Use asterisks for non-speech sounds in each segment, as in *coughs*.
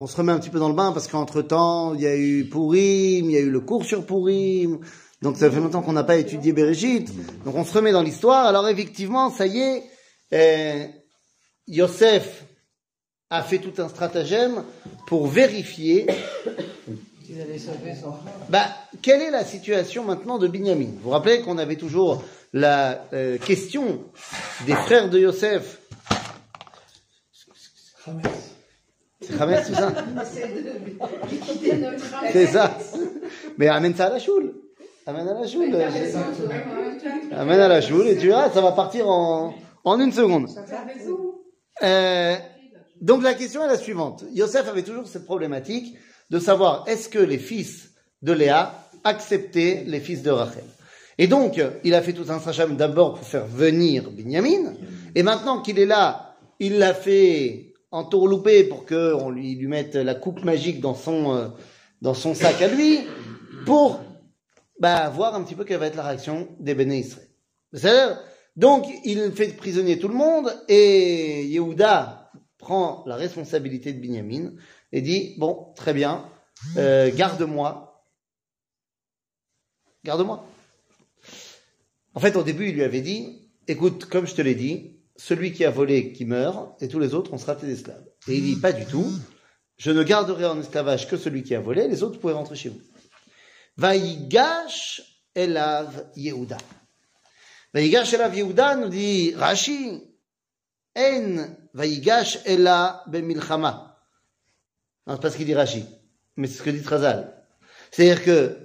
on se remet un petit peu dans le bain parce qu'entre temps, il y a eu Pourim, il y a eu le cours sur Pourim. Donc ça fait longtemps qu'on n'a pas étudié Bereshit. Donc on se remet dans l'histoire. Alors effectivement, ça y est, euh, Yosef a fait tout un stratagème pour vérifier bah, quelle est la situation maintenant de Binyamin? Vous vous rappelez qu'on avait toujours la euh, question des frères de Yosef? C'est ça C'est ça. Mais ça à la choule. Amène à la choule. Amène à la choule et tu verras, ça va partir en, une seconde. Euh, donc la question est la suivante. Yosef avait toujours cette problématique de savoir est-ce que les fils de Léa acceptaient les fils de Rachel? Et donc, il a fait tout un stratagème d'abord pour faire venir Binyamin, et maintenant qu'il est là, il l'a fait entourlouper pour qu'on lui, mette la coupe magique dans son, euh, dans son sac à lui, pour bah, voir un petit peu quelle va être la réaction des Béné. Donc, il fait prisonnier tout le monde, et Yehuda prend la responsabilité de Binyamin, et dit, bon, très bien, euh, garde-moi. Garde-moi. En fait, au début, il lui avait dit, écoute, comme je te l'ai dit, celui qui a volé qui meurt, et tous les autres, on sera tes esclaves. Et il dit, pas du tout, je ne garderai en esclavage que celui qui a volé, les autres pourraient rentrer chez vous. Vaïgash Elav Yehuda. Vaïgash Elav Yehuda nous dit, Rashi, En Vaïgash Ela Bemilchama. Non, c'est pas ce qu'il dit Rashi, mais c'est ce que dit Trazal. C'est-à-dire que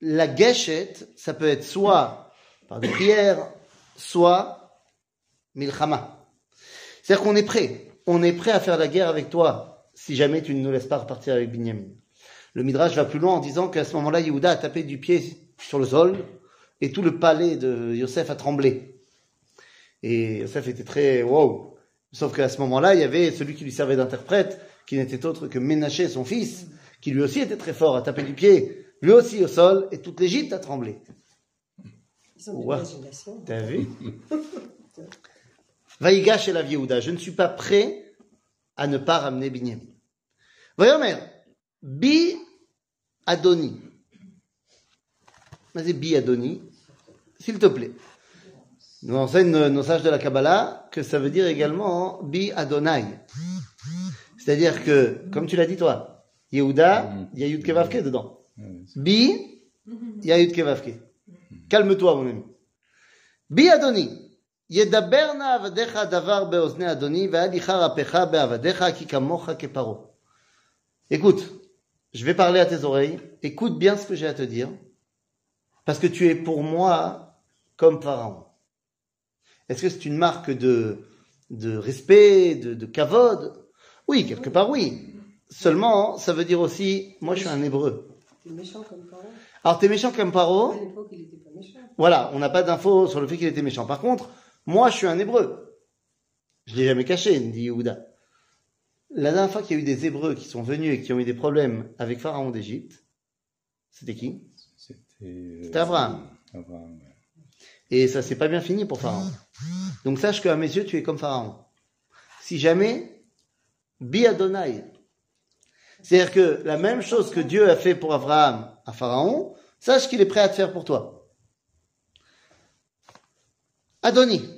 la gâchette, ça peut être soit par des prières, soit milchama. C'est-à-dire qu'on est prêt. On est prêt à faire la guerre avec toi si jamais tu ne nous laisses pas repartir avec Binyamin. Le Midrash va plus loin en disant qu'à ce moment-là, Yehuda a tapé du pied sur le sol et tout le palais de Yosef a tremblé. Et Yosef était très wow. Sauf qu'à ce moment-là, il y avait celui qui lui servait d'interprète qui n'était autre que Ménaché, son fils, qui lui aussi était très fort à taper du pied, lui aussi au sol, et toute l'Égypte a tremblé. T'as vu? *laughs* Vaïga chez la Yehuda, je ne suis pas prêt à ne pas ramener Binyamin. Voyons, mère, Bi Adoni. Vas-y, Bi Adoni, s'il te plaît. Nous enseignent nos sages de la Kabbalah que ça veut dire également Bi Adonai. C'est-à-dire que, comme tu l'as dit toi, Yehuda, il y a Yud Kevavke dedans. Bi, il y a Yud Kevavke. Calme-toi, mon ami. Bi Adoni. ידבר נא עבדיך דבר באוזני אדוני, ואל יכר אפיך בעבדיך, כי כמוך כפרעה. Écoute, je vais parler à tes oreilles, écoute bien ce que j'ai à te dire, parce que tu es pour moi comme Pharaon. Est-ce que c'est une marque de, de respect, de, de kavod oui, quelque part, oui. Seulement, ça veut dire aussi, moi je suis un hébreu. T'es méchant comme Paro Alors, t'es méchant comme Paro. À l'époque, il était pas méchant. Voilà, on n'a pas d'infos sur le fait qu'il était méchant. Par contre, moi je suis un hébreu. Je l'ai jamais caché, dit Yehuda. La dernière fois qu'il y a eu des hébreux qui sont venus et qui ont eu des problèmes avec Pharaon d'Égypte, c'était qui C'était Abraham. Abraham Et ça s'est pas bien fini pour Pharaon. Donc sache qu'à mes yeux, tu es comme Pharaon. Si jamais Bi Adonai. C'est-à-dire que la même chose que Dieu a fait pour Abraham à Pharaon, sache qu'il est prêt à te faire pour toi. Adoni.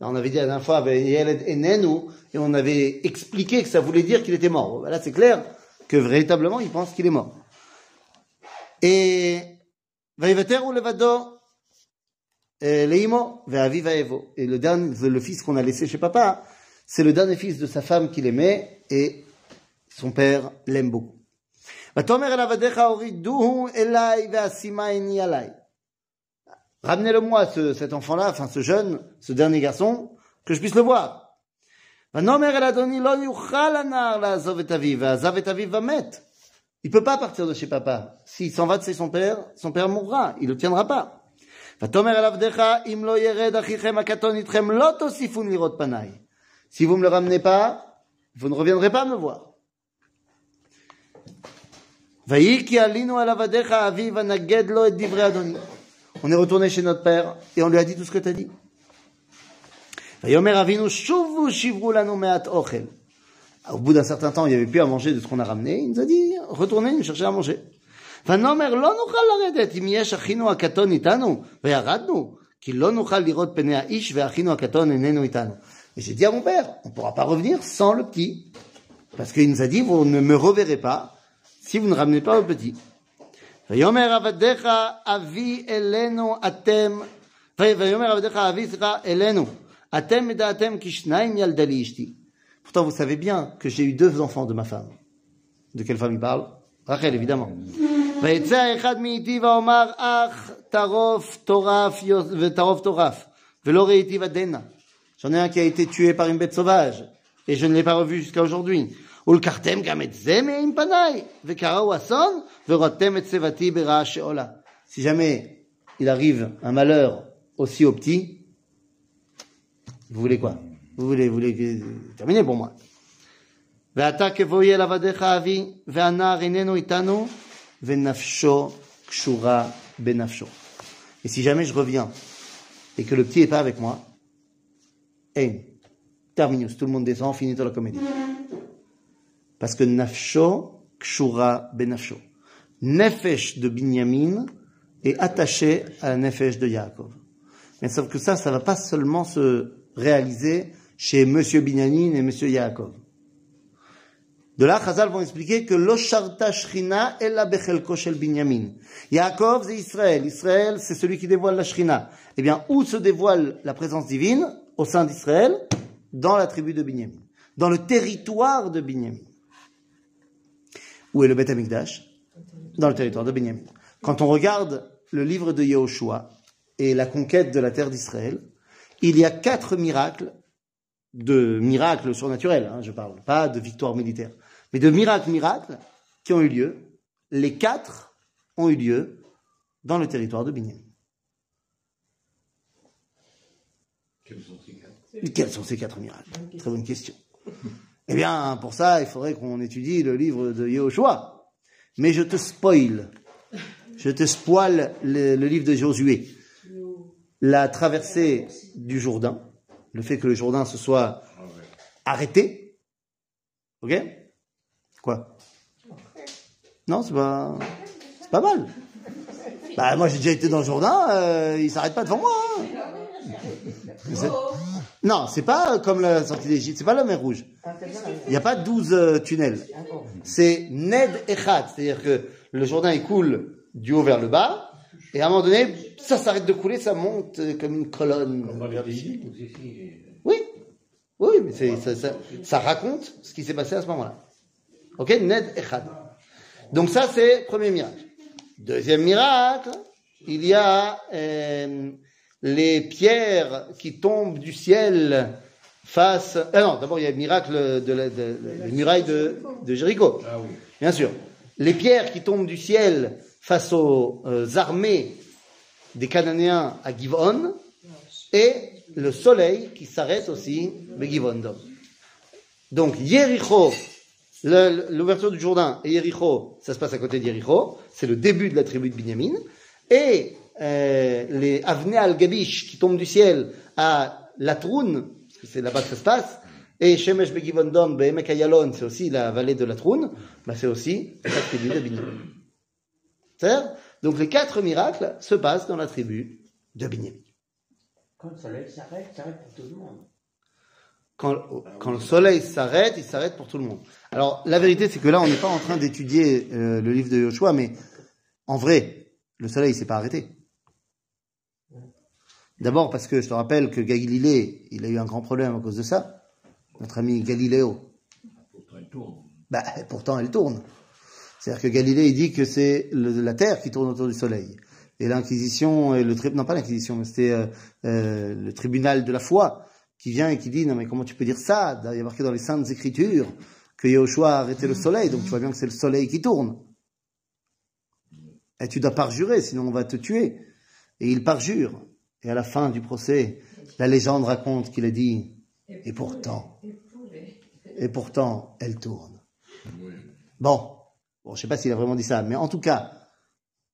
on avait dit la dernière fois, et on avait expliqué que ça voulait dire qu'il était mort. Là, c'est clair que véritablement, il pense qu'il est mort. Et levado leimo Et le dernier, le fils qu'on a laissé chez papa, c'est le dernier fils de sa femme qu'il aimait, et son père l'aime beaucoup. Ramenez-le-moi, ce, cet enfant-là, enfin ce jeune, ce dernier garçon, que je puisse le voir. Il peut pas partir de chez papa. S'il s'en va de chez son père, son père mourra. Il ne le tiendra pas. ותאמר אל עבדך, אם לא ירד אחיכם הקטון איתכם, לא תוסיפון לראות פניי. Si vous ne me le ramenez pas, vous ne reviendrez pas me voir. ויהי כי עלינו על עבדיך אביו ונגד לו את דברי אדוני. On est retourné chez notre père et on lui a dit tout ce que tu as dit. Au bout d'un certain temps, il n'y avait plus à manger de ce qu'on a ramené. Il nous a dit, retournez, nous cherchez à manger. Et j'ai dit à mon père, on ne pourra pas revenir sans le petit. Parce qu'il nous a dit, vous ne me reverrez pas si vous ne ramenez pas le petit. ויאמר עבדיך אבי אלינו אתם, ויאמר עבדיך אבי סליחה אלינו, אתם מדעתם כי שניים ילדה לי אשתי. Pourtant, vous savez bien que j'ai eu deux enfants de ma femme. De quelle femme il parle Rachel, évidemment. ויצא האחד מאיתי ואומר אך טרוף טורף וטרוף טורף ולא ראיתי ודנה. J'en ai un qui a été tué par une bête sauvage et je ne l'ai pas revu jusqu'à aujourd'hui. ולקחתם גם את זה מעם פניי וקראו אסון ורותם את שיבתי ברעה שאולה. Si jamais il arrive un malheur aussi au petit, vous voulez quoi Vous voulez, vous voulez que- terminer pour moi. ועתה כבואי אל עבדיך אבי, והנער איננו איתנו, ונפשו קשורה בנפשו. Et si jamais je reviens, et que le petit est pas avec moi, hey, terminus, tout le monde descend, finito la comédie. Parce que nafsho kshura benafsho. Nefesh de Binyamin est attaché à la nefesh de Yaakov. Mais sauf que ça, ça va pas seulement se réaliser chez Monsieur Binyamin et Monsieur Yaakov. De là, Chazal vont expliquer que lo sharta shrina ella bechelko shel Binyamin. Yaakov, c'est Israël. Israël, c'est celui qui dévoile la shrina. Eh bien, où se dévoile la présence divine? Au sein d'Israël, dans la tribu de Binyamin. Dans le territoire de Binyamin. Où est le Beth Amikdash Dans le territoire de Binyamin. Quand on regarde le livre de Yehoshua et la conquête de la terre d'Israël, il y a quatre miracles, de miracles surnaturels, hein, je parle, pas de victoire militaire, mais de miracles, miracles qui ont eu lieu. Les quatre ont eu lieu dans le territoire de Binyamin. Quels sont ces quatre? Quels sont ces quatre miracles? Très bonne question. *laughs* Eh bien, pour ça, il faudrait qu'on étudie le livre de Yehoshua. Mais je te spoil, je te spoil le, livre de Josué. La traversée du Jourdain, le fait que le Jourdain se soit arrêté. Ok? Quoi? Non, c'est pas, c'est pas mal. Bah, moi, j'ai déjà été dans le Jourdain, euh, il s'arrête pas devant moi. hein. Non, c'est pas comme la sortie d'Égypte, c'est pas la mer Rouge. Il n'y a pas 12 euh, tunnels. C'est Ned Echad, c'est-à-dire que le Jourdain il coule du haut vers le bas, et à un moment donné, ça s'arrête de couler, ça monte euh, comme une colonne. Comme dans les Oui, oui, mais ça- ça raconte ce qui s'est passé à ce moment-là. Ok, Ned Echad. Donc ça, c'est premier miracle. Deuxième miracle, il y a euh, les pierres qui tombent du ciel face. Ah non, d'abord il y a le miracle de la, de, de- la muraille de, de Jéricho. Ah oui. Bien sûr. Les pierres qui tombent du ciel face aux euh, armées des Cananéens à Givon et le soleil qui s'arrête aussi à Givon. Donc Yericho, le- l'ouverture du Jourdain et Yericho, ça se passe à côté de Yericho, c'est le début de la tribu de Binyamin. Et euh, les Avnei al-Gabish qui tombent du ciel à Latroun, parce que c'est là-bas que ça se passe, et Shemesh Begivondom, Behemek Ayalon, c'est aussi la vallée de Latroun, bah c'est aussi la tribu de Binyamin. C'est-à-dire Donc les quatre miracles se passent dans la tribu de Binyamin. Quand le soleil s'arrête, ça s'arrête pour tout le monde. Quand, quand le soleil s'arrête, il s'arrête pour tout le monde. Alors, la vérité, c'est que là, on n'est pas en train d'étudier euh, le livre de Yoshua, mais en vrai, le soleil s'est pas arrêté. D'abord parce que je te rappelle que Galilée, il a eu un grand problème à cause de ça. Notre ami Galiléo. Pourtant, il tourne. Bah, pourtant, elle tourne. C'est-à-dire que Galilée, il dit que c'est la Terre qui tourne autour du Soleil. Et l'Inquisition, et le tri- non pas l'Inquisition, mais c'était euh, euh, le tribunal de la foi qui vient et qui dit non mais comment tu peux dire ça? Il y a marqué dans les Saintes Écritures que Yahushua a arrêté le Soleil, donc tu vois bien que c'est le Soleil qui tourne. Et tu dois parjurer, sinon on va te tuer. Et il parjure. Et à la fin du procès, la légende raconte qu'il a dit, et pourtant, et pourtant, elle tourne. Bon, bon je sais pas s'il a vraiment dit ça, mais en tout cas,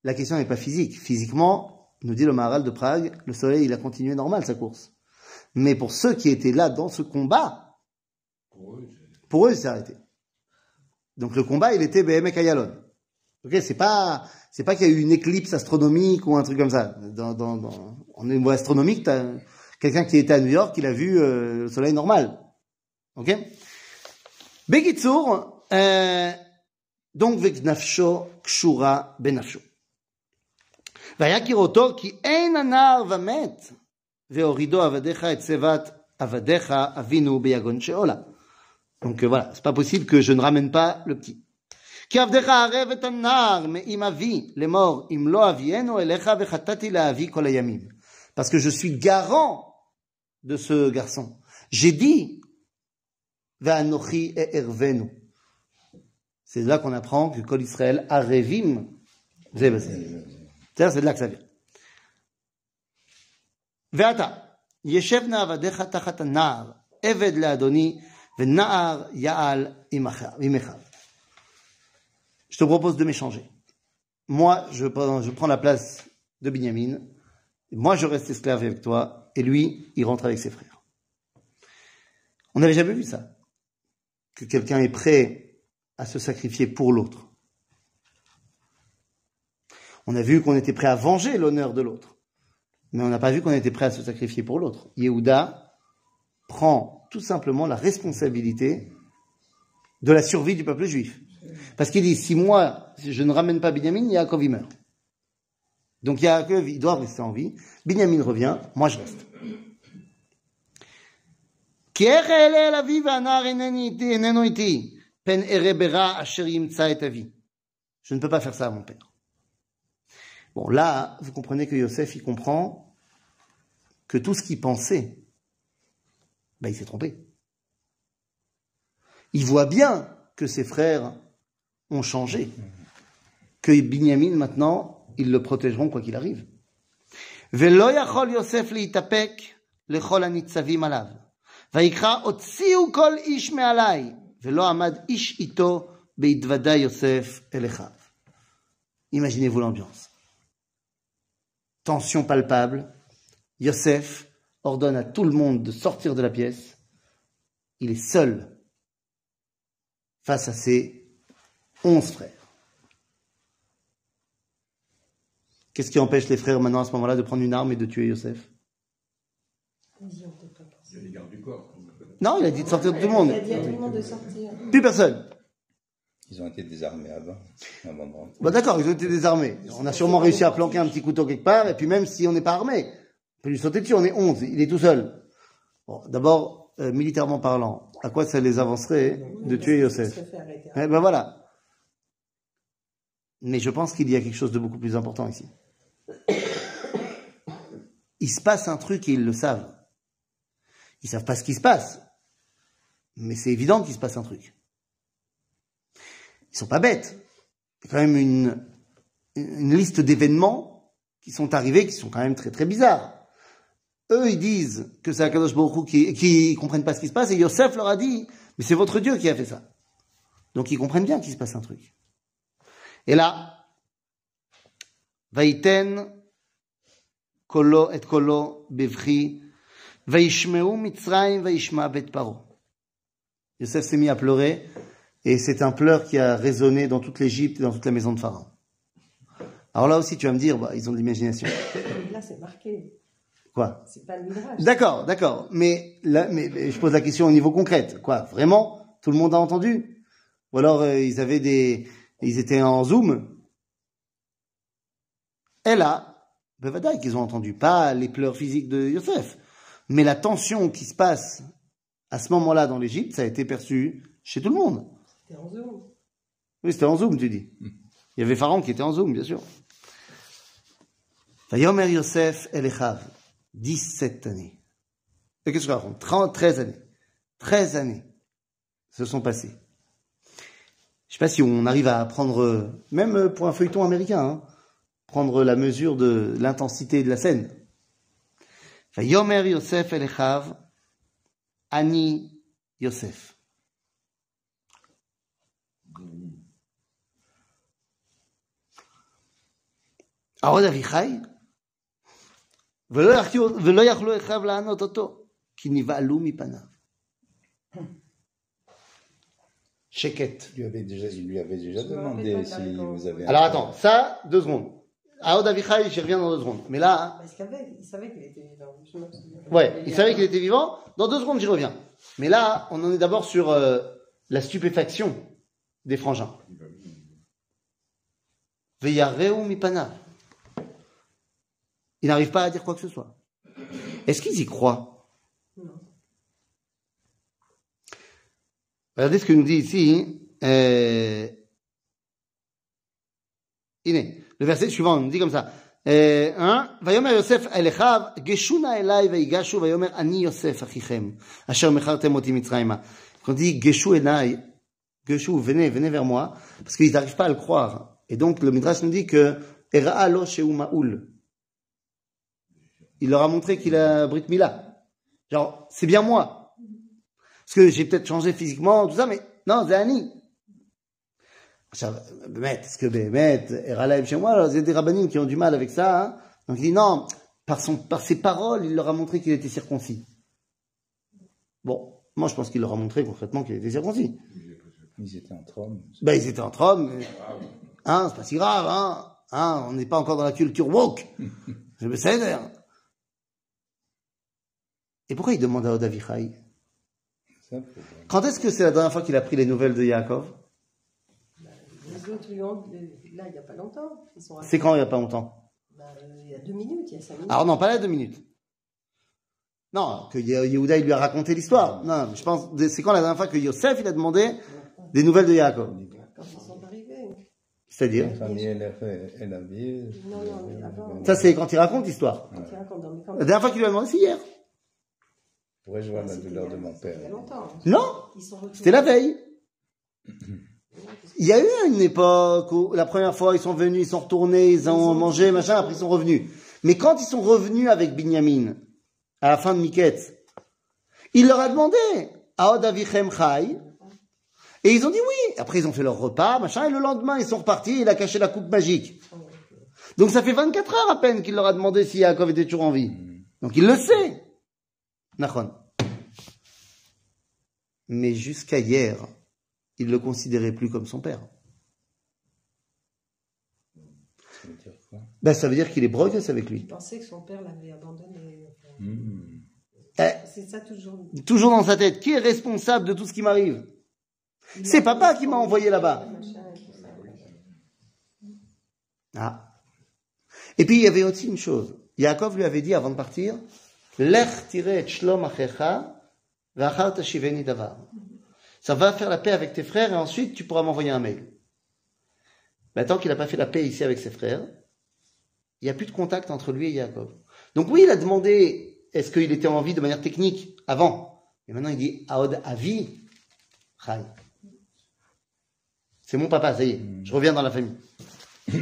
la question n'est pas physique. Physiquement, nous dit le Maharal de Prague, le soleil, il a continué normal sa course. Mais pour ceux qui étaient là dans ce combat, Pour eux, eux, c'est arrêté. Donc le combat, il était BMK Ayalon. Ok, c'est pas, c'est pas qu'il y a eu une éclipse astronomique ou un truc comme ça. Dans, dans, dans, en niveau astronomique, t'as quelqu'un qui était à New York, il a vu euh, le soleil normal. Ok Begitsour, euh, donc v'nafsho kshura benafsho. ויכיר אותו כי אין הנער ומת, והורידו עבדיך את שיבת עבדיך אבינו ביגון שאולה. Donc euh, voilà, c'est pas possible que je ne ramène pas le petit. כי עבדיך ערב את הנער מעם אבי לאמור אם לא אביאנו אליך וחטאתי לאבי כל הימים. Parce que je suis garant de ce garçon. J'ai dit ואנוכי אערבנו. C'est là qu'on apprend que Kol Israël arevim זה בזה. C'est-à-dire, c'est de là que ça vient. ועתה, ישב נא עבדיך תחת הנער, עבד לאדוני, ונער יעל עם אחיו- עם אחיו. Je te propose de m'échanger. Moi, je prends, la place de Binyamin. Moi, je reste esclave avec toi. Et lui, il rentre avec ses frères. On n'avait jamais vu ça. Que quelqu'un est prêt à se sacrifier pour l'autre. On a vu qu'on était prêt à venger l'honneur de l'autre. Mais on n'a pas vu qu'on était prêt à se sacrifier pour l'autre. Yehuda prend tout simplement la responsabilité de la survie du peuple juif. Parce qu'il dit, si moi, je ne ramène pas Binyamin, Yaakov, il meurt. Donc Yaakov, il doit rester en vie. Binyamin revient, moi je reste. Je ne peux pas faire ça à mon père. Bon, là, vous comprenez que Yosef, il comprend que tout ce qu'il pensait, ben, il s'est trompé. Il voit bien que ses frères ont changé. Que Binyamin, maintenant, ils le protégeront quoi qu'il arrive. ולא יכול יוסף להתאפק לכל הניצבים עליו. ויקרא הוציאו כל איש מעלי, ולא עמד איש איתו בהתוודע יוסף אל אחיו. Imaginez-vous l'ambiance. Tension palpable. Yosef ordonne à tout le monde de sortir de la pièce. Il est seul face à ses onze frères. Qu'est-ce qui empêche les frères maintenant à ce moment-là de prendre une arme et de tuer Yosef? Ils y ont peut-être pas pensé. Il y a les gardes du corps. Non, il a dit de sortir de tout le monde. Il a dit à tout le monde de sortir. Plus personne. Ils ont été désarmés avant. avant de rentrer. Bah d'accord, ils ont été désarmés. On a sûrement réussi à planquer un petit couteau quelque part, et puis même si on n'est pas armé, on peut lui sauter dessus, on est 11, il est tout seul. Bon, d'abord, euh, militairement parlant, à quoi ça les avancerait de tuer Yosef? Eh ben voilà. Mais je pense qu'il y a quelque chose de beaucoup plus important ici. Il se passe un truc et ils le savent. Ils savent pas ce qui se passe. Mais c'est évident qu'il se passe un truc. Ils sont pas bêtes. Il y a quand même une, liste d'événements qui sont arrivés qui sont quand même très très bizarres. Eux, ils disent que c'est Akadosh Baruch qui, qui comprennent pas ce qui se passe et Yosef leur a dit, mais c'est votre Dieu qui a fait ça. Donc ils comprennent bien qu'il se passe un truc. Et là, Vaïten kolo et kolo bevchi, Vaishmeu Mitzrayim Vaishma bet paro. Yosef s'est mis à pleurer et c'est un pleur qui a résonné dans toute l'Égypte et dans toute la maison de Pharaon. Alors là aussi, tu vas me dire, bah, ils ont de l'imagination. Là, c'est marqué. Quoi? C'est pas le midrash. D'accord, d'accord. Mais là, mais, mais je pose la question au niveau concret. Quoi? Vraiment? Tout le monde a entendu? Ou alors euh, ils avaient des, ils étaient en zoom Et là, bevadaï qu'ils ont entendu, pas les pleurs physiques de Yosef, mais la tension qui se passe à ce moment-là dans l'Égypte, ça a été perçu chez tout le monde. T'es en zoom. Oui, c'était en zoom, tu dis. Il y avait Pharaon qui était en zoom, bien sûr. Vayomer Yosef Elechav, 17 années. Et qu'est-ce que je raconte? 30, 13 années. 13 années se sont passées Je sais pas si on arrive à apprendre, euh, même euh, pour un feuilleton américain, hein, prendre la mesure de l'intensité de la scène. Yomer Yosef Elechav, Ani Yosef. העוד אביחי? ולא יכלו, ולא יכלו אחיו לענות אותו, כי נבהלו מפניו. Sheket lui lui avait déjà demandé si vous avez. Alors attends, ça, deux secondes. À Avichai, j'y reviens dans deux secondes. Mais là. Hein. Bah, il savait qu'il était vivant. Ouais, il savait qu'il était vivant. Dans deux secondes, j'y reviens. Mais là, on en est d'abord sur euh, la stupéfaction des frangins. Veyareu mipana. Il n'arrive pas à dire quoi que ce soit. Est-ce qu'ils y croient? Non. Regardez ce que nous dit ici. Euh... Iné, le verset suivant nous dit comme ça. Euh, hein? ויאמר יוסף אל אחיו, גשונה אליי ויגשו ויאמר אני יוסף אחיכם, אשר מכרתם אותי מצרימה. Quand on dit גשו אליי, גשו, venez, venez vers moi, parce qu'ils n'arrivent pas à le croire. Et donc le Midrash nous dit que Era'a lo shehu ma'ul. Il leur a montré qu'il a Brit Mila. Genre, c'est bien moi. Parce que j'ai peut-être changé physiquement, tout ça, mais non, c'est Annie. Est-ce que Béhémet et Ralaïb chez moi, il y a des rabbinines qui ont du mal avec ça. Hein Donc il dit non, par, ses paroles, il leur a montré qu'il était circoncis. Bon, moi je pense qu'il leur a montré concrètement qu'il était circoncis. Ils étaient entre hommes. Ben, ils étaient entre hommes. Hein, c'est pas si grave, hein. hein on n'est pas encore dans la culture woke. *laughs* Je me sais Et pourquoi il demande à Odavichai quand est-ce que c'est la dernière fois qu'il a pris les nouvelles de Yaakov Les autres lui ont. Là, il n'y a pas longtemps. C'est quand il n'y a pas longtemps? Bah, euh, il y a deux minutes, il y a cinq minutes. Alors non, pas là deux minutes. Non, que Ye- Yehuda il lui a raconté l'histoire. Non, je pense, c'est quand la dernière fois que Yosef il a demandé des nouvelles de Yaakov Quand ils sont arrivés. C'est-à-dire? La famille, elle a fait, elle a vu. Non, non, mais avant. Ça c'est quand il raconte l'histoire. La dernière fois qu'il lui a demandé, c'est hier. Pourrais-je voir la C'était douleur de mon père. Non, c'était la veille. Il y a eu une époque où la première fois ils sont venus, ils sont retournés, ils ont mangé, machin, après ils sont revenus. Mais quand ils sont revenus avec Binyamin, à la fin de Miket, il leur a demandé, Aod avichem chai, et ils ont dit oui. Après ils ont fait leur repas, machin, et le lendemain ils sont repartis, il a caché la coupe magique. Donc ça fait 24 heures à peine qu'il leur a demandé si Yaakov était toujours en vie. Donc il le sait. Nachon. Mais jusqu'à hier, il le considérait plus comme son père. Ça veut dire quoi? Ben, ça veut dire qu'il est brogues avec lui. Il pensait que son père l'avait abandonné. Hmm. Eh, C'est ça toujours. toujours dans sa tête, qui est responsable de tout ce qui m'arrive? C'est papa qui m'a envoyé là-bas. Ah. Et puis il y avait aussi une chose. Yaakov lui avait dit avant de partir, Lech shlom achecha, v'achar tashiveni davar. Ça va faire la paix avec tes frères et ensuite tu pourras m'envoyer un mail. Maintenant qu'il n'a pas fait la paix ici avec ses frères, il n'y a plus de contact entre lui et Yaakov. Donc oui, il a demandé est-ce qu'il était en vie de manière technique avant? Et maintenant il dit Aod Avi. C'est mon papa, ça y est, je reviens dans la famille. *coughs*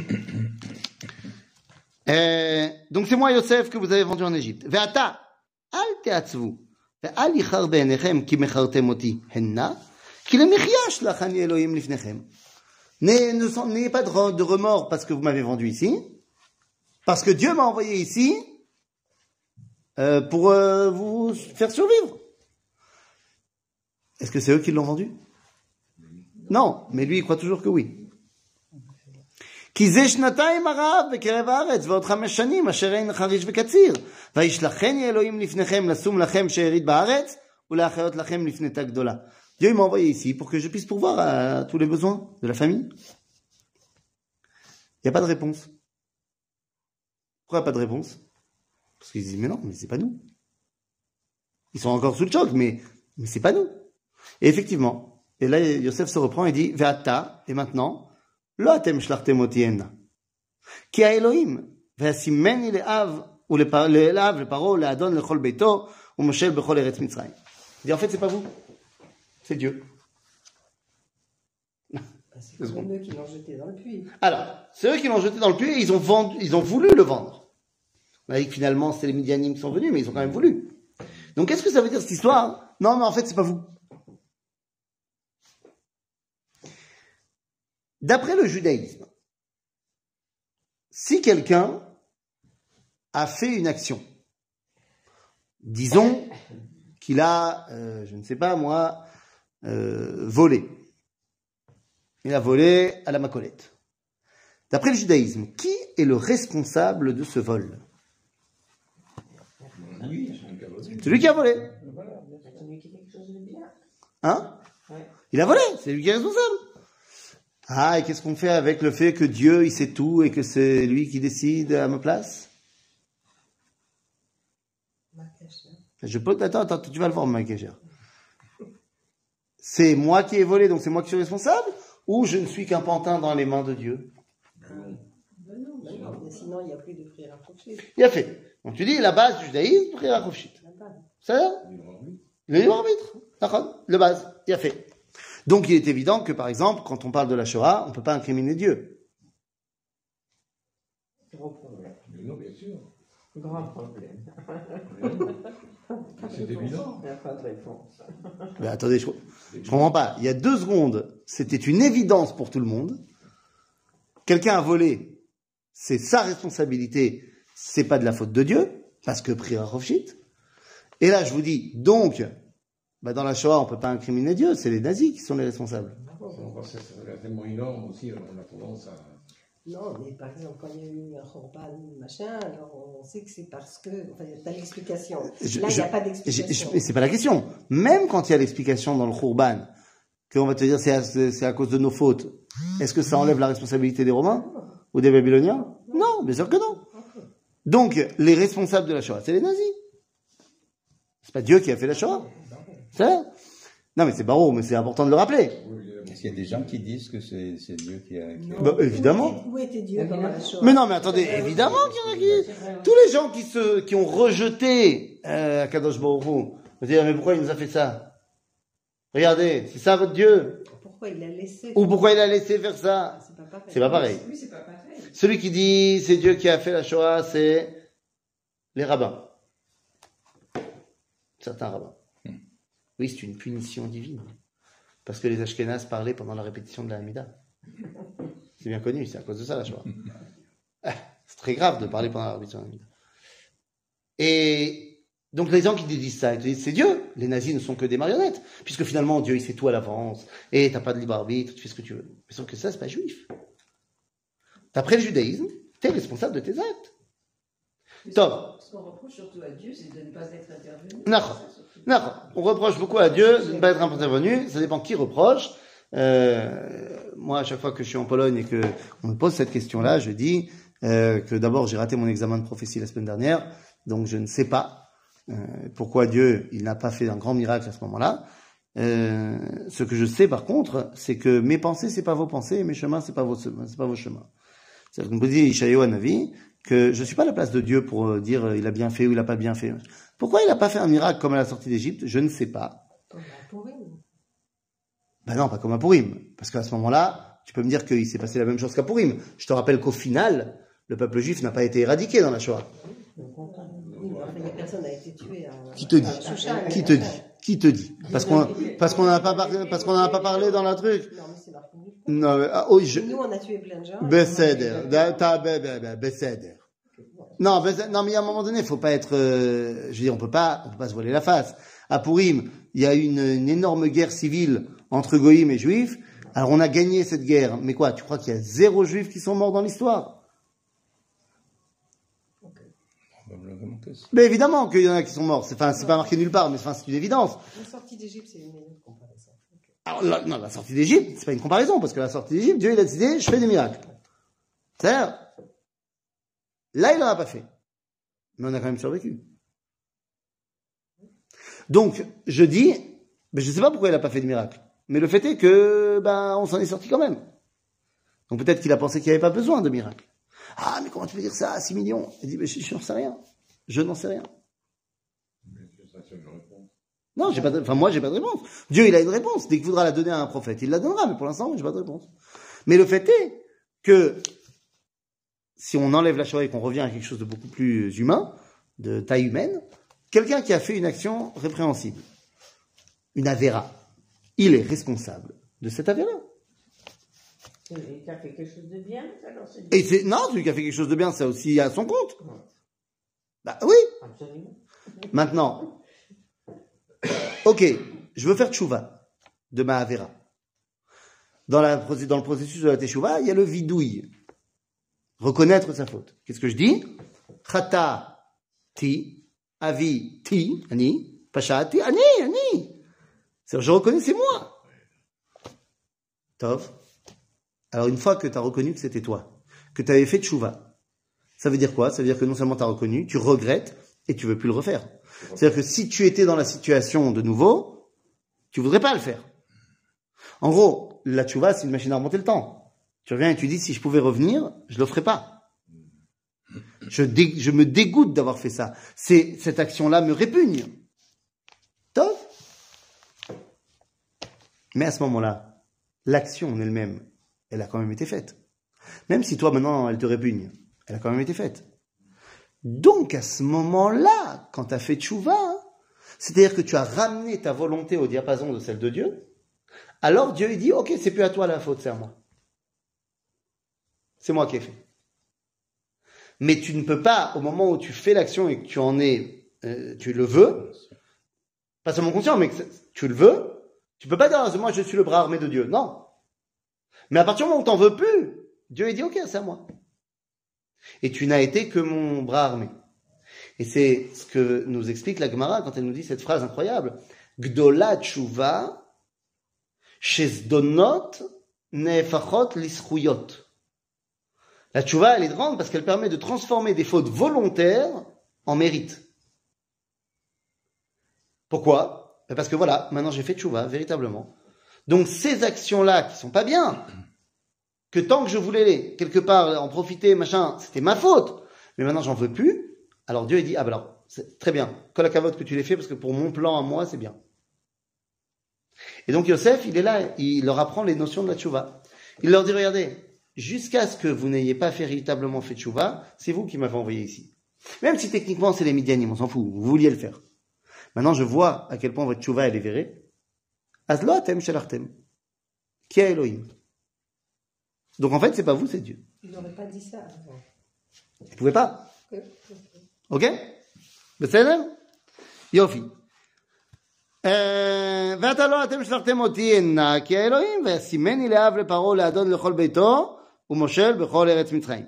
Euh, donc c'est moi Yosef que vous avez vendu en Égypte. Ve'ata, ki lemechia shlachani Elohim lifnechem. N'ayez pas de remords parce que vous m'avez vendu ici, parce que Dieu m'a envoyé ici euh, pour euh, vous faire survivre. Est-ce que c'est eux qui l'ont vendu? Non, mais lui il croit toujours que oui. כי זה שנתיים הרעב בקרב הארץ, ועוד חמש שנים אשר אין חריש וקציר. וישלחני אלוהים לפניכם לשום לכם שארית בארץ, ולהחיות לכם לפנתה גדולה. Dieu m'a envoyé ici pour que je puisse pourvoir à tous les besoins de la famille. Il n'y a pas de réponse. Pourquoi pas de réponse Parce qu'ils disent, mais non, mais c'est pas nous. Ils sont encore sous le choc, mais, mais c'est pas nous. Et effectivement, et là, Yosef se reprend et dit, Ve'ata, et maintenant, לא אתם שלחתם אותי הנה. כי האלוהים, וישימני לאב, ולפ- לאב, לפרעה, לאדון, לכל ביתו, ומושל בכל ארץ מצרים. Il dit, en fait, c'est pas vous, c'est Dieu. Bah, C'est quand même eux qui l'ont jeté dans le puits. Alors, c'est eux qui l'ont jeté dans le puits et ils ont vendu, ils ont voulu le vendre. On a dit que finalement, c'est les Midianim qui sont venus, mais ils ont quand même voulu. Donc, qu'est-ce que ça veut dire cette histoire Non, mais en fait, c'est pas vous. D'après le judaïsme, si quelqu'un a fait une action, disons qu'il a, euh, je ne sais pas moi, euh, volé. Il a volé à la macolette. D'après le judaïsme, qui est le responsable de ce vol? Celui qui a volé. Hein? Il a volé, c'est lui qui est responsable. Ah, et qu'est-ce qu'on fait avec le fait que Dieu, il sait tout et que c'est lui qui décide à ma place? Je peux... Attends, attends, tu vas le voir, Mike Eger. C'est moi qui ai volé, donc c'est moi qui suis responsable Ou je ne suis qu'un pantin dans les mains de Dieu? Ben non, ben non, mais sinon il n'y a plus de rapprochés. Il a fait. Donc tu dis, la base du judaïsme, Khofshit. La base. Ça Le libre arbitre. Le base. Il a fait. Donc il est évident que, par exemple, quand on parle de la Shoah, on ne peut pas incriminer Dieu. Gros problème. Mais non, bien sûr. Grand problème. C'est évident. Il n'y a pas de réponse. Mais attendez, je, je comprends pas. Il y a deux secondes, c'était une évidence pour tout le monde. Quelqu'un a volé, c'est sa responsabilité, c'est pas de la faute de Dieu, parce que Khofshit. Et là, je vous dis, donc, bah, dans la Shoah, on peut pas incriminer Dieu, c'est les nazis qui sont les responsables. C'est c'est tellement énorme aussi, on a tendance à. Non, mais par exemple, quand il y a eu un Khorban, machin, alors on sait que c'est parce que. Enfin, t'as l'explication. Je- Là, il n'y a pas d'explication. C'est pas la question. Même quand il y a l'explication dans le Khurban, qu'on va te dire c'est à, c'est à cause de nos fautes, est-ce que ça enlève la responsabilité des Romains ou des Babyloniens? Non, bien sûr que non. Donc, les responsables de la Shoah, c'est les nazis. C'est pas Dieu qui a fait la Shoah. Non, mais c'est barreau, mais c'est important de le rappeler. Est-ce qu'il y a des gens qui disent que c'est c'est Dieu qui a. qui a- Bah, évidemment. Où était Dieu pendant la Shoah Mais non, mais attendez, évidemment qu'il y en a qui... Tous les gens qui, se, qui ont rejeté euh, Akadosh Baruch Hu, vont dire, mais pourquoi il nous a fait ça? Regardez, c'est ça votre Dieu Pourquoi il l'a laissé Ou pourquoi il a laissé faire ça? C'est pas pareil. C'est pas pareil. Oui, c'est pas pareil. Celui qui dit c'est Dieu qui a fait la Shoah, c'est les rabbins. Certains rabbins. Oui, c'est une punition divine. Parce que les Ashkénazes parlaient pendant la répétition de la Hamida. C'est bien connu, c'est à cause de ça la Shoah. Ah, C'est très grave de parler pendant la répétition de la Hamida. Et donc les gens qui disent ça, ils disent c'est Dieu. Les nazis ne sont que des marionnettes. Puisque finalement Dieu il sait tout à l'avance. Et t'as pas de libre arbitre, tu fais ce que tu veux. Mais sauf que ça, c'est pas juif. D'après le judaïsme, tu es responsable de tes actes. Ce qu'on- reproche surtout à Dieu, c'est de ne pas être intervenu. Non, on reproche beaucoup à Dieu de ne pas être intervenu, ça dépend qui reproche. Euh, moi, à chaque fois que je suis en Pologne et que on me pose cette question-là, je dis euh, que d'abord j'ai raté mon examen de prophétie la semaine dernière, donc je ne sais pas euh, pourquoi Dieu il n'a pas fait un grand miracle à ce moment-là. Euh, ce que je sais par contre, c'est que mes pensées c'est pas vos pensées, et mes chemins c'est pas vos c'est pas vos chemins. C'est-à-dire qu'on peut dire Ishaïo que je suis pas à la place de Dieu pour euh, dire euh, il a bien fait ou il a pas bien fait. Pourquoi il n'a pas fait un miracle comme à la sortie d'Égypte? Je ne sais pas. Comme Purim. Ben non, pas comme à Purim. Parce qu'à ce moment-là, tu peux me dire qu'il s'est passé la même chose qu'à Purim. Je te rappelle qu'au final, le peuple juif n'a pas été éradiqué dans la Shoah. Personne n'a été tué à. Qui te dit? À. Qui te dit? Qui te dit? Parce qu'on parce qu'on n'en a pas parlé, parce qu'on n'en a pas parlé dans la truc. Non, ah, oui, je... Nous, on a tué plein de gens. Besséder. Non, non, mais à un moment donné, faut pas être, euh, je veux dire, on peut pas, on peut pas se voiler la face. À Purim, il y a eu une, une énorme guerre civile entre goïms et juifs. Alors on a gagné cette guerre. Mais quoi, tu crois qu'il y a zéro juif qui sont morts dans l'histoire? Mais évidemment qu'il y en a qui sont morts. C'est, enfin, c'est pas marqué nulle part, mais enfin, c'est une évidence. La sortie d'Égypte, c'est une comparaison. Alors, la, non, la sortie d'Égypte, c'est pas une comparaison, parce que la sortie d'Égypte, Dieu, il a décidé, je fais des miracles. C'est-à-dire, là, il n'en a pas fait. Mais on a quand même survécu. Donc, je dis, mais je sais pas pourquoi il a pas fait de miracle. Mais le fait est que, ben, on s'en est sorti quand même. Donc peut-être qu'il a pensé qu'il n'y avait pas besoin de miracle. Ah, mais comment tu peux dire ça à 6 millions? Il dit, mais je, je n'en sais rien. Je n'en sais rien. Mais c'est ça, c'est une réponse. Non, j'ai pas de, enfin, moi, j'ai pas de réponse. Dieu, il a une réponse. Dès qu'il voudra la donner à un prophète, il la donnera, mais pour l'instant, moi, j'ai pas de réponse. Mais le fait est que, si on enlève la Shoah et qu'on revient à quelque chose de beaucoup plus humain, de taille humaine, quelqu'un qui a fait une action répréhensible, une avéra, il est responsable de cette avéra. Et tu as fait quelque chose de bien, alors c'est Et c'est, non, celui qui a fait quelque chose de bien, c'est aussi à son compte. Bah oui. Absolument. Maintenant, ok, je veux faire tchouva de ma avéra. Dans, le processus de la teshuva, il y a le vidouille. Reconnaître sa faute. Qu'est-ce que je dis? Chata ti, avi ti, ani, pasha ti, ani, ani. C'est-à-dire, je reconnais, c'est moi. Tov. Alors, une fois que tu as reconnu que c'était toi, que tu avais fait tchouva, ça veut dire quoi? Ça veut dire que non seulement tu as reconnu, tu regrettes et tu veux plus le refaire. C'est-à-dire que si tu étais dans la situation de nouveau, tu voudrais pas le faire. En gros, la tchouva, c'est une machine à remonter le temps. Tu reviens et tu dis, si je pouvais revenir, je le ferais pas. Je, me dégoûte d'avoir fait ça. Cette action-là me répugne. Top. Mais à ce moment-là, l'action en elle-même, elle a quand même été faite. Même si toi, maintenant, elle te répugne, elle a quand même été faite. Donc, à ce moment-là, quand tu as fait tchouva, c'est-à-dire que tu as ramené ta volonté au diapason de celle de Dieu, alors Dieu il dit, ok, c'est plus à toi la faute, c'est à moi. C'est moi qui ai fait. Mais tu ne peux pas, au moment où tu fais l'action et que tu en es, euh, tu le veux, pas seulement conscient, mais que tu le veux, tu peux pas dire, moi je suis le bras armé de Dieu. Non. Mais à partir du moment où t'en veux plus, Dieu il dit, ok, c'est à moi. Et tu n'as été que mon bras armé. Et c'est ce que nous explique la Gemara quand elle nous dit cette phrase incroyable. Nefachot. La tshuva, elle est grande parce qu'elle permet de transformer des fautes volontaires en mérite. Pourquoi? Ben Parce que voilà, maintenant j'ai fait tshuva, véritablement. Donc ces actions-là qui sont pas bien, que tant que je voulais quelque part en profiter, machin, c'était ma faute, mais maintenant j'en veux plus, alors Dieu il dit, ah ben alors, très bien, colle la cavote que tu l'aies fait parce que pour mon plan à moi, c'est bien. Et donc Yosef, il est là, il leur apprend les notions de la tchouva. Il leur dit, regardez, jusqu'à ce que vous n'ayez pas véritablement fait tchouva, c'est vous qui m'avez envoyé ici. Même si techniquement c'est les Midianim, on s'en fout, vous vouliez le faire. Maintenant je vois à quel point votre tchouva elle est vérée. Azlo atem shelartem. Qui est Elohim? Donc en fait, c'est pas vous, c'est Dieu. Il n'aurait pas dit ça avant. Vous pouvez pas. Que- אוקיי? בסדר? יופי. אה, ואתה לא אתם שלחתם אותי הנה כי האלוהים וישימני לאב לפרעה לאדון לכל ביתו ומושל בכל ארץ מצרים.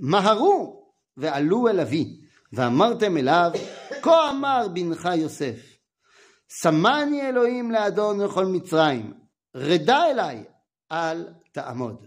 מהרו ועלו אל אבי ואמרתם אליו כה אמר בנך יוסף שמני אלוהים לאדון לכל מצרים רדה אליי אל תעמוד.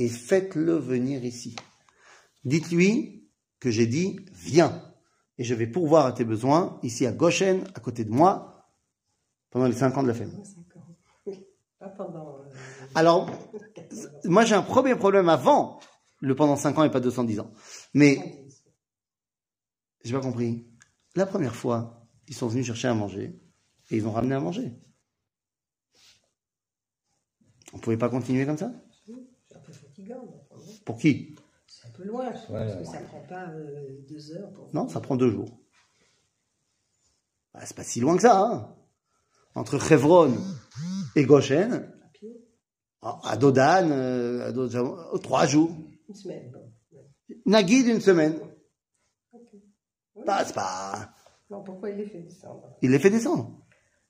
et faites-le venir ici. Dites-lui que j'ai dit, viens, et je vais pourvoir à tes besoins ici à Goshen, à côté de moi, pendant les cinq ans de la pendant. euh, Alors, moi j'ai un premier problème avant le pendant cinq ans et pas 210 ans. Mais, j'ai pas compris. La première fois, ils sont venus chercher à manger, et ils ont ramené à manger. On pouvait pas continuer comme ça? Pour qui? C'est un peu loin, je pense Ouais, que ouais. ça prend pas euh, deux heures pour. Non, ça prend deux jours. Bah, c'est pas si loin que ça, hein. Entre Chevron et Goshen, à pied. à Dodan, euh, à Dodan, euh, trois jours. Une semaine. Nagui d'une semaine. Ok. Oui. Bah, c'est pas... Non, pourquoi il les fait descendre? Il les fait descendre.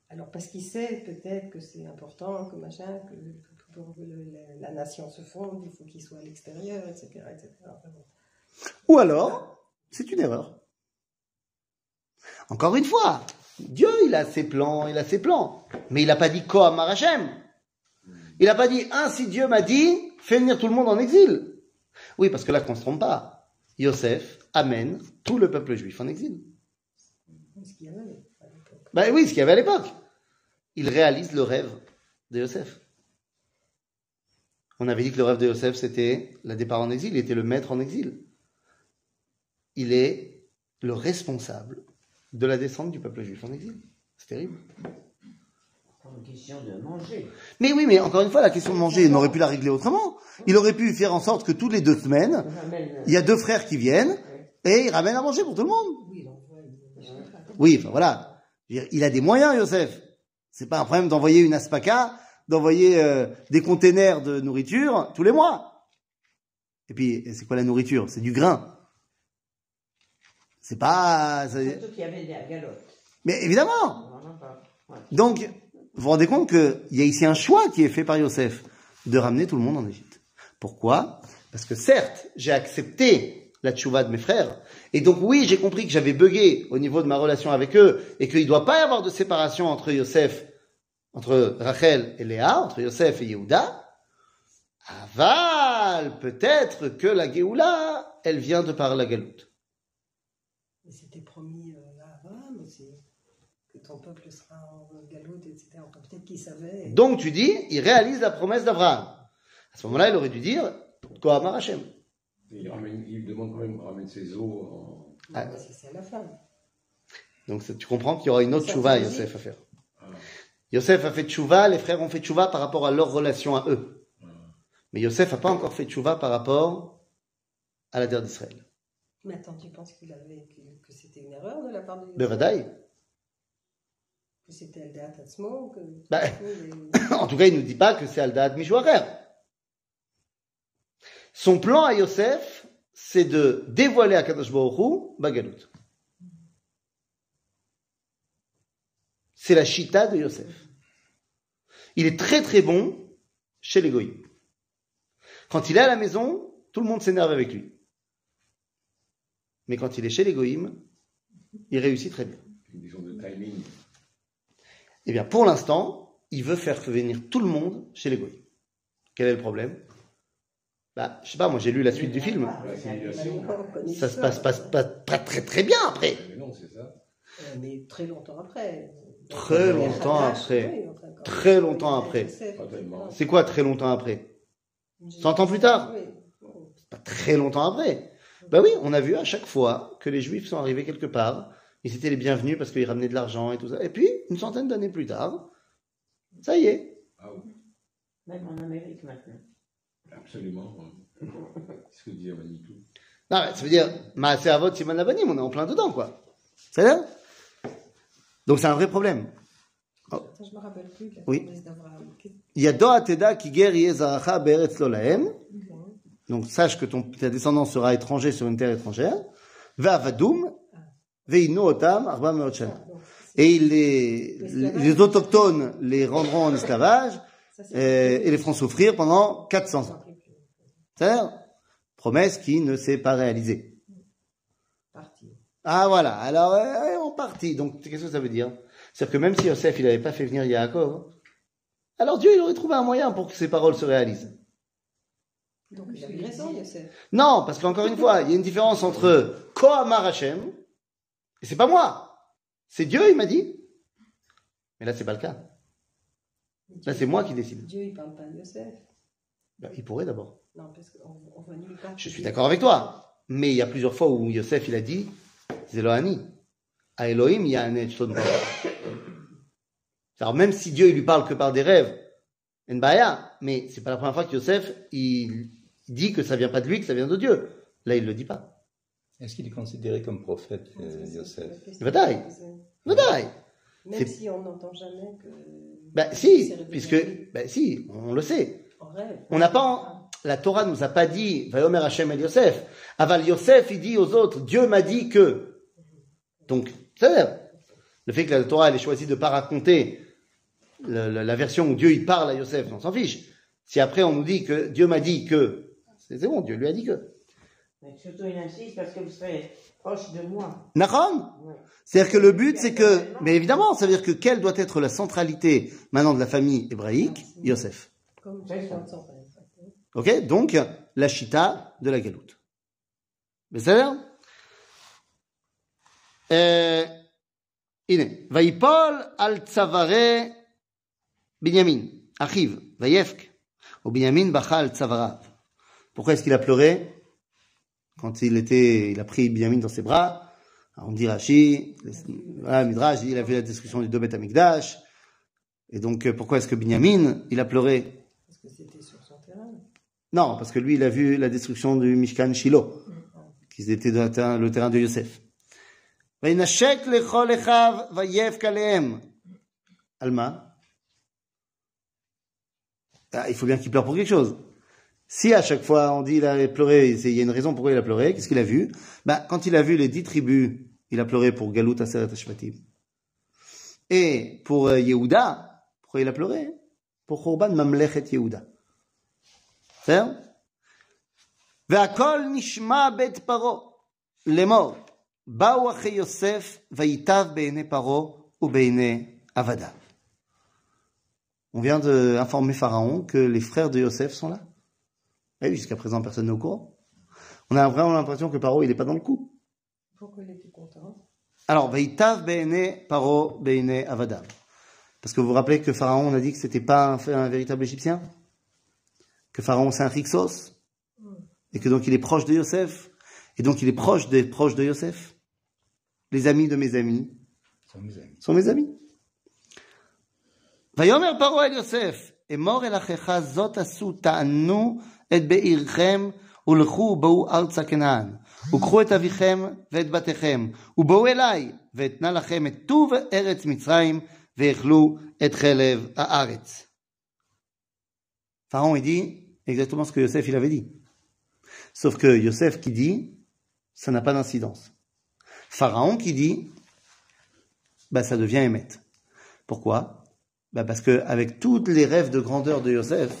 Alors parce qu'il sait peut-être que c'est important, que machin, que, que pour que le- la, la nation se fonde, il faut qu'il soit à l'extérieur, etc.. Ou alors, c'est une erreur. Encore une fois, Dieu, il a ses plans, il a ses plans. Mais il n'a pas dit Koam Hashem. Il n'a pas dit, ainsi Dieu m'a dit, fais venir tout le monde en exil. Oui, parce que là, qu'on ne se trompe pas. Yosef amène tout le peuple juif en exil. Ce qu'il y avait à l'époque. Ben oui, ce qu'il y avait à l'époque. Il réalise le rêve de Yosef. On avait dit que le rêve de Yosef, c'était le départ en exil. Il était le maître en exil. Il est le responsable de la descente du peuple juif en exil. C'est terrible. Pour une question de manger. Mais oui, mais encore une fois, la question de manger, il aurait pu la régler autrement. Il aurait pu faire en sorte que toutes les deux semaines, On il y a deux frères qui viennent et ils ramènent à manger pour tout le monde. Oui, il envoie une- Oui, enfin voilà. Il a des moyens, Yosef. C'est pas un problème d'envoyer une aspaca, d'envoyer euh, des containers de nourriture tous les mois. Et puis, c'est quoi la nourriture? C'est du grain. C'est pas. c'est- Surtout qu'il y avait des galottes. Mais évidemment. Ouais. Donc, vous vous rendez compte qu'il y a ici un choix qui est fait par Yosef de ramener tout le monde en Égypte. Pourquoi? Parce que certes, j'ai accepté la tchouva de mes frères, et donc oui, j'ai compris que j'avais bugué au niveau de ma relation avec eux, et qu'il ne doit pas y avoir de séparation entre Yosef, entre Rachel et Léa, entre Yosef et Yehuda. Aval, peut-être que la Géoula, elle vient de par la galoute. Mais c'était promis euh, à Abraham aussi, que ton peuple sera en galoute, etc. Enfin, Peut-être qu'il savait. Donc tu dis, il réalise la promesse d'Abraham. À ce moment-là, il aurait dû dire, Kohamar Hashem. Il, ramène, il demande quand même de ramener ses os en. Ah. C'est à la fin. Donc tu comprends qu'il y aura une autre fait Yosef à faire. Yosef a fait tchouva, les frères ont fait tchouva par rapport à leur relation à eux. Mais Yosef n'a pas encore fait tchouva par rapport à la terre d'Israël. Mais attends, tu penses qu'il avait, que, que c'était une erreur de la part de Yosef? Bevadaï. Que c'était Aldeat Atzmo que... Bah. que- *coughs* En tout cas, il ne nous dit pas que c'est Aldad Mishouacher. Son plan à Yosef, c'est de dévoiler à Kadosh Baruch Hu Bagalout. C'est la chita de Yosef. Il est très très bon chez les. Quand il est à la maison, tout le monde s'énerve avec lui. Mais quand il est chez les goïms, il réussit très bien. Une question de timing. Eh bien, pour l'instant, il veut faire venir tout le monde chez les goïms. Quel est le problème? Bah, je sais pas, moi j'ai lu la suite du film. Ça se passe pas, pas, pas très très bien après. Mais non, c'est ça. Euh, mais très longtemps après. Très longtemps après. Très longtemps après. C'est quoi très longtemps après? 100 ans plus tard Oui. Pas très longtemps après. Bah oui, on a vu à chaque fois que les juifs sont arrivés quelque part, ils étaient les bienvenus parce qu'ils ramenaient de l'argent et tout ça. Et puis, une centaine d'années plus tard, ça y est. Ah oui, Même en Amérique maintenant. absolument. C'est ce que dit Manitou. Non, mais ça veut dire, Maaseh Avot Siman Labanim, on est en plein dedans, quoi. C'est là? Donc c'est un vrai problème. Attends, je me rappelle plus la Oui. promesse d'Abraham. Qu'est- Yado ateda ki ger yezaracha beretz lo lahem. Donc sache que ton, ta descendance sera étranger sur une terre étrangère. Ve'avadoum, ve'ino otam arba meot. Ah, Et les, les autochtones les rendront en esclavage c'est- euh, et les feront souffrir pendant 400 ans. C'est-à-dire, promesse qui ne s'est pas réalisée. Ah voilà, alors euh, en partie. Donc qu'est-ce que ça veut dire? C'est-à-dire que même si Yosef il n'avait pas fait venir Yaakov, alors Dieu il aurait trouvé un moyen pour que ses paroles se réalisent. Donc il avait raison, Yosef. Non, parce qu'encore une fois, il y a une différence entre Kohamar Hashem, et c'est pas moi. C'est Dieu, il m'a dit. Mais là, c'est pas le cas. Là, c'est moi qui décide. Dieu, il parle pas de Yosef. Ben, il pourrait d'abord. Non, parce qu'on on voit nulle part. Je suis d'accord avec toi. Mais il y a plusieurs fois où Yosef, il a dit, Zelohani. À Elohim, il y a un Alors, même si Dieu, il lui parle que par des rêves, Nbaya, mais c'est pas la première fois que Yosef, il dit que ça vient pas de lui, que ça vient de Dieu. Là, il le dit pas. Est-ce qu'il est considéré comme prophète, euh, c'est c'est Yosef. Vadaï. Vadaï. Même C'est- si on n'entend jamais que. Ben si, c'est puisque, ben si, on le sait. En rêve. On n'a pas, en- la Torah nous a pas dit, Vayomer Hashem el Yosef. Aval Yosef, il dit aux autres, Dieu m'a dit que. Donc, c'est le fait que la Torah, elle ait choisi de pas raconter la version où Dieu, il parle à Yosef, on s'en fiche. Si après on nous dit que Dieu m'a dit que, c'est bon, Dieu lui a dit que. Mais surtout, il insiste parce que vous serez proche de moi. Ouais. C'est-à-dire que le but, c'est que, mais évidemment, ça veut dire que quelle doit être la centralité maintenant de la famille hébraïque? Yosef. Comme Ok Donc, la chita de la galoute. Mais c'est euh, הנה, ויפול על צווארי בנימין, אחיו, ויבק, ובנימין בכה על צוואריו. Pourquoi est-ce qu'il a pleuré Quand il était, il a pris Binyamin dans ses bras, alors on dit Rashi, voilà, Midrash, il a vu la destruction du Dobet Amigdash, et donc euh, pourquoi est-ce que Binyamin, il a pleuré Non, parce que lui, il a vu la destruction du Mishkan Shiloh, qui était dans le terrain de Yosef. Alma. Ah, il faut bien qu'il pleure pour quelque chose. Si à chaque fois on dit il a pleuré, il y a une raison pourquoi il a pleuré, qu'est-ce qu'il a vu? Ben, Quand il a vu les dix tribus, il a pleuré pour Galut Aseret Ashmatim. Et pour euh, Yehuda, pourquoi il a pleuré? Pour Korban Mamlechet Yehuda. בסדר? והכל נשמע בית פרעה לאמור, באו אחי יוסף וייטב בעיני פרעה ובעיני עבדיו. On vient d'informer Pharaon que les frères de Yosef sont là. Et oui, jusqu'à présent, personne n'est au courant. On a vraiment l'impression que Paro, il n'est pas dans le coup. Pourquoi il était content Alors, Veitav Be'ene Paro Be'ene Avadav. Parce que vous vous rappelez que Pharaon, on a dit que c'était pas un, un véritable Égyptien Que Pharaon, c'est un Rixos Et que donc il est proche de Yosef Et donc il est proche des proches de Yosef Les amis de mes amis Ce sont mes amis. sont mes amis. ויאמר פרעה אל יוסף, אמור אל אחיך זאת עשו, תענו את בעירכם, ולכו בואו ארצה כנען, וקחו את אביכם ואת בתיכם, ובואו אליי, ואתנה לכם את טוב ארץ מצרים, ויאכלו את חלב הארץ. Pharaon, il dit exactement ce que Yosef, il avait dit. Sauf que Yosef qui dit, ça n'a pas d'incidence. Pharaon qui dit, bah, ça devient Emet. Pourquoi? Bah, Parce que avec tous les rêves de grandeur de Yosef,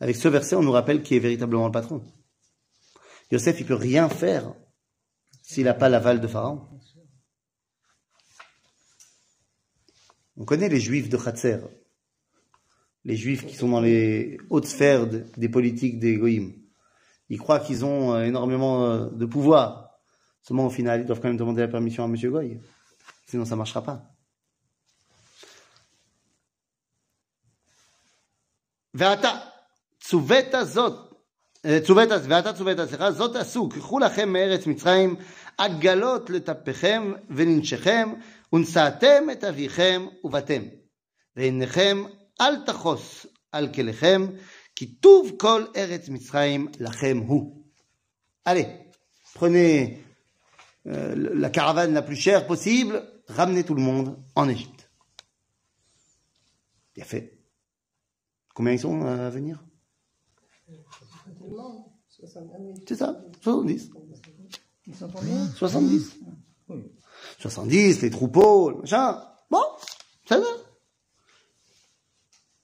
avec ce verset, on nous rappelle qui est véritablement le patron. Yosef, il peut rien faire s'il n'a pas l'aval de Pharaon. On connaît les juifs de Khatser, les juifs qui sont dans les hautes sphères de- des politiques des Goïm. Ils croient qu'ils ont euh, énormément euh, de pouvoir. Seulement au final, ils doivent quand même demander la permission à Monsieur Goy. Sinon, ça marchera pas. ואתה, Altachos al kelechem, qui kol eretz mitzraim lachem hu. Allez, prenez euh, la caravane la plus chère possible, ramenez tout le monde en Égypte. Bien fait. Combien ils sont à venir? C'est ça, 70. 70. 70, les troupeaux, machin. Bon, ça va.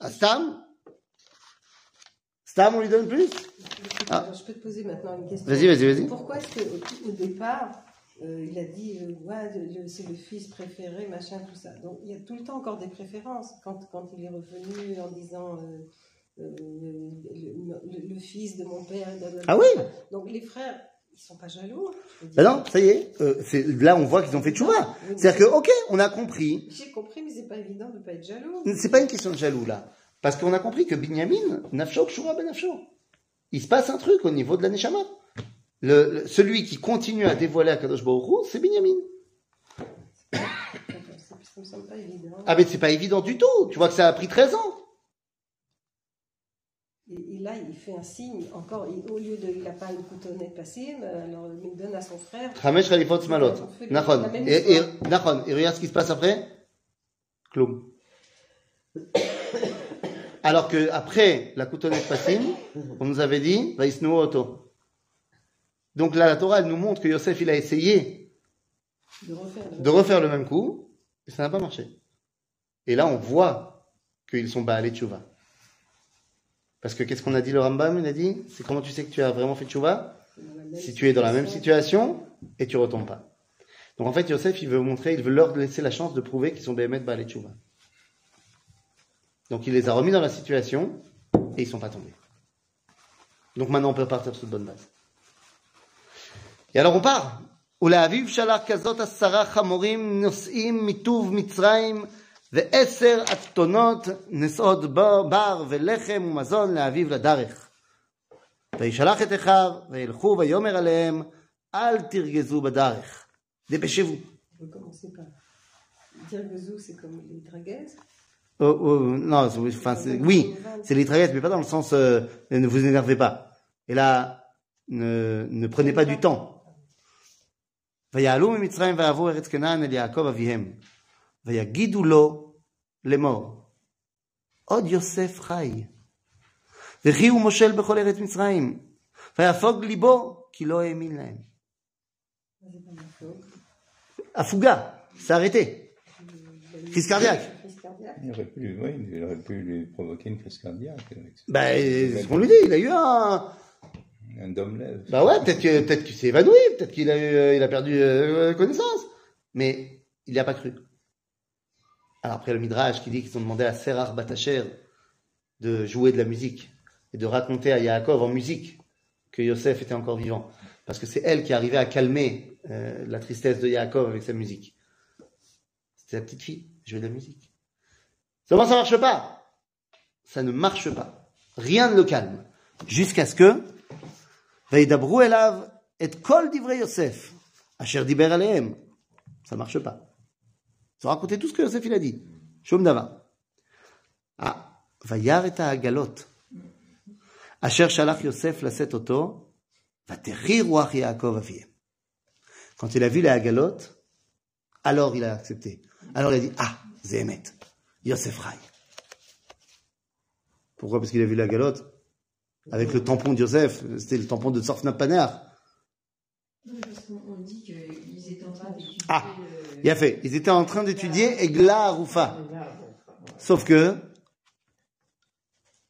à Stam Stam on lui donne plus? Ah. Je peux te poser maintenant une question. Vas-y, vas-y, vas-y. Pourquoi est-ce qu'au au départ, euh, il a dit euh, ouais, c'est le fils préféré, machin, tout ça Donc il y a tout le temps encore des préférences. Quand, quand il est revenu en disant euh, euh, le, le- le fils de mon père, blablabla. Ah oui? Donc les frères, ils sont pas jaloux. Ben non, ça y est, euh, c'est- là on voit qu'ils ont fait tchouva. C'est-à-dire que, ok, on a compris, J'ai compris, mais c'est pas évident de pas être jaloux. c'est pas une question de jaloux là. Parce qu'on a compris que Binyamin, Nafsho Kshura Ben Nafsho. Il se passe un truc au niveau de la Neshama. Le, le- celui qui continue à dévoiler à Kadosh Baruch c'est Binyamin. Ah mais c'est pas évident du tout. Tu vois que ça a pris 13 ans. Là, il fait un signe. Encore, il- au lieu de, il n'a pas une coutonnette passée, mais alors il donne à son frère. Chamesh Khalifot Smalot. Nachon. Et, et, histoire. Nachon. Et regarde ce qui se passe après. Kloum. Alors que après la coutonnette Passim, on nous avait dit, Vaisnu Oto. Donc là, la Torah, elle nous montre que Yosef, il a essayé De refaire. le- de refaire le même coup, et ça n'a pas marché. Et là, on voit qu'ils sont Baalé Tchouva. Parce que qu'est-ce qu'on a dit le Rambam Il a dit, c'est comment tu sais que tu as vraiment fait Tchouva Si tu es dans la même situation et tu retombes pas. Donc en fait, Yosef, il veut montrer, il veut leur laisser la chance de prouver qu'ils sont Béhémet Baalé Tchouva. Donc il les a remis dans la situation et ils sont pas tombés. Donc maintenant, on peut partir sur de bonnes bases. Et alors on part. ולאביו שלח כזאת עשרה חמורים נושאים מטוב מצרים ועשר אתונות נשאות בר, בר ולחם ומזון לאביו לדרך. וישלח את אחיו וילכו ויאמר עליהם אל תרגזו בדרך. דבשבו. On peut commencer par dire que Zou, c'est comme les draguaises. Oh, oh, non, c'est- enfin, c'est- oui, c'est les traguettes, mais pas dans le sens euh, ne vous énervez pas. Et là, ne, ne prenez pas du temps. ויעלו ממצרים ויעברו ארץ כנען אל יעקב אביהם. ויגידו לו לאמור, עוד יוסף חי. וכי הוא מושל בכל ארץ מצרים. ויפוג ליבו, כי לא האמין להם. C'est pas ma faute. הפוגה, c'est arrêté. Crise cardiaque. Crise cardiaque. Il aurait pu, oui, il aurait pu lui provoquer une crise cardiaque avec ça. Ben, c'est ce qu'on lui dit, il a eu un, un dôme lève. Bah ouais, peut-être que peut-être qu'il s'est évanoui, peut-être qu'il a eu, euh, il a perdu euh, connaissance, mais il n'y a pas cru. Alors après le Midrash qui dit qu'ils ont demandé à Serach Batacher de jouer de la musique et de raconter à Yaakov en musique que Yosef était encore vivant. Parce que c'est elle qui arrivait à calmer euh, la tristesse de Yaakov avec sa musique. C'était la petite fille, jouer de la musique. Seulement ça marche pas. Ça ne marche pas. Rien ne le calme. Jusqu'à ce que Veidabru Elav et Kol Divrei Yosef, Asher Diber Alehem. Ça marche pas. Ils ont raconté tout ce que Yosef il a dit. Shom Dava. Ah, Vayar et Agalot. Asher Shalach Yosef Laset Oto, Vaterir Ruach Yaakov Avieh. Quand il a vu la Agalot, alors il a accepté. Alors il a dit Ah, Zémet, Yosef Rai. Pourquoi? Parce qu'il a vu la galotte avec le tampon de Yosef. C'était le tampon de Sorfna Panar. Dit qu'ils étaient en train de. Ah il a fait. Ils étaient en train d'étudier Egla Arufa. Sauf que,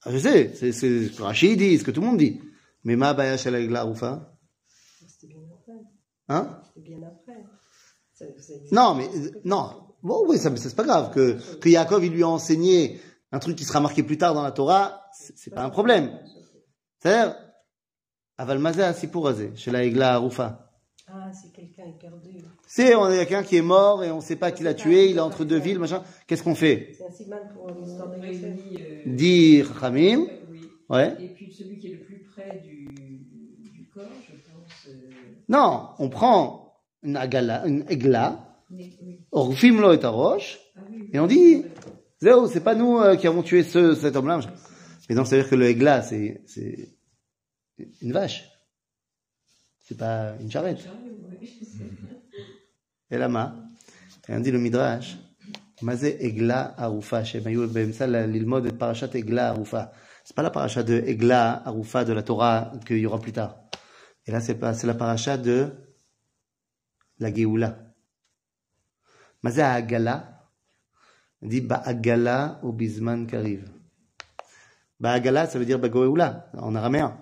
ah, je sais, c'est c'est ce que Rachid dit, ce que tout le monde dit. Mais ma baya shel Egla Arufa, C'était bien après. hein? C'était bien après. Ça-. Non, mais, non. Bon, oui, ça, mais c'est pas grave. Que, que Yaakov, il lui a enseigné un truc qui sera marqué plus tard dans la Torah, c'est c'est pas un problème. C'est-à-dire, Aval Mazé Sipur Azé, chez la Egla Arufa. Ah, si quelqu'un est perdu. C'est, on a quelqu'un qui est mort et on sait pas qui l'a tué, il est entre deux villes, machin. Qu'est-ce qu'on fait? C'est un siman pour l'histoire de On Yosef. réunit, euh, Chachamim, oui. ouais. Et puis celui qui est le plus près du, du corps, je pense. euh, Non, on prend une agala, une egla, on filme lo et roche, Ah et on dit, Zéo, c'est pas nous euh, qui avons tué ce, cet homme-là. Mais non, ça veut dire que le egla, c'est, c'est une vache. C'est pas une charrette. *laughs* Elama, et on dit le Midrash, Mazé Egla Arufa, Shemayou Bemsa, l'ilmod de Parashat Egla Arufa. C'est pas la paracha de Egla Arufa de la Torah qu'il y aura plus tard. Et là, c'est pas, la paracha de la Geoula. Mazé Agala, on dit Ba'agala ou Bizman Kariv. Ba'agala, ça veut dire Bagoeoula, en araméen.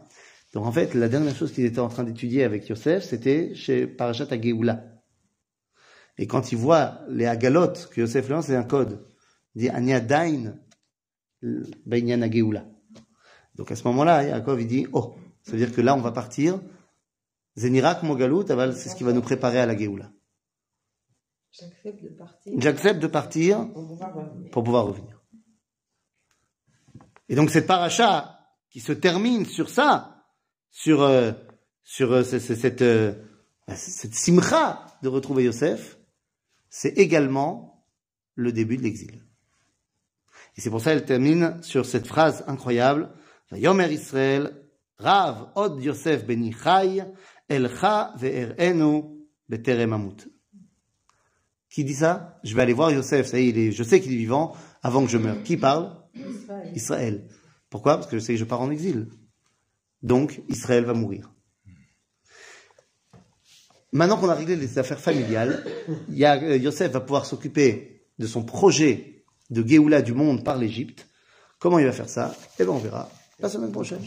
Donc en fait, la dernière chose qu'il était en train d'étudier avec Yosef, c'était chez Parashat Ageoula. Et quand il voit les agalotes que Yosef lance, c'est un code. Il dit Ani Adain Bainyan. Donc à ce moment-là, Yaakov il dit Oh, ça veut dire que là on va partir. Zenirak Mogalut, c'est ce qui va nous préparer à la Géoula. J'accepte de partir. J'accepte de partir On va revenir. pour pouvoir revenir. Et donc cette paracha qui se termine sur ça, sur euh, sur euh, ce- ce- cette euh, cette simcha de retrouver Yosef, c'est également le début de l'exil. Et c'est pour ça qu'elle termine sur cette phrase incroyable. Yomer Israël, Rav Od Yosef ben Ichai, Elcha ve'erenu beterem amut. Qui dit ça? Je vais aller voir Yosef, ça y est, je sais qu'il est vivant avant que je meure. Qui parle? Israël. Israël. Pourquoi? Parce que je sais que je pars en exil. Donc, Israël va mourir. Maintenant qu'on a réglé les affaires familiales, euh, Yosef va pouvoir s'occuper de son projet de Géoula du monde par l'Égypte. Comment il va faire ça? Eh bien, on verra la semaine prochaine.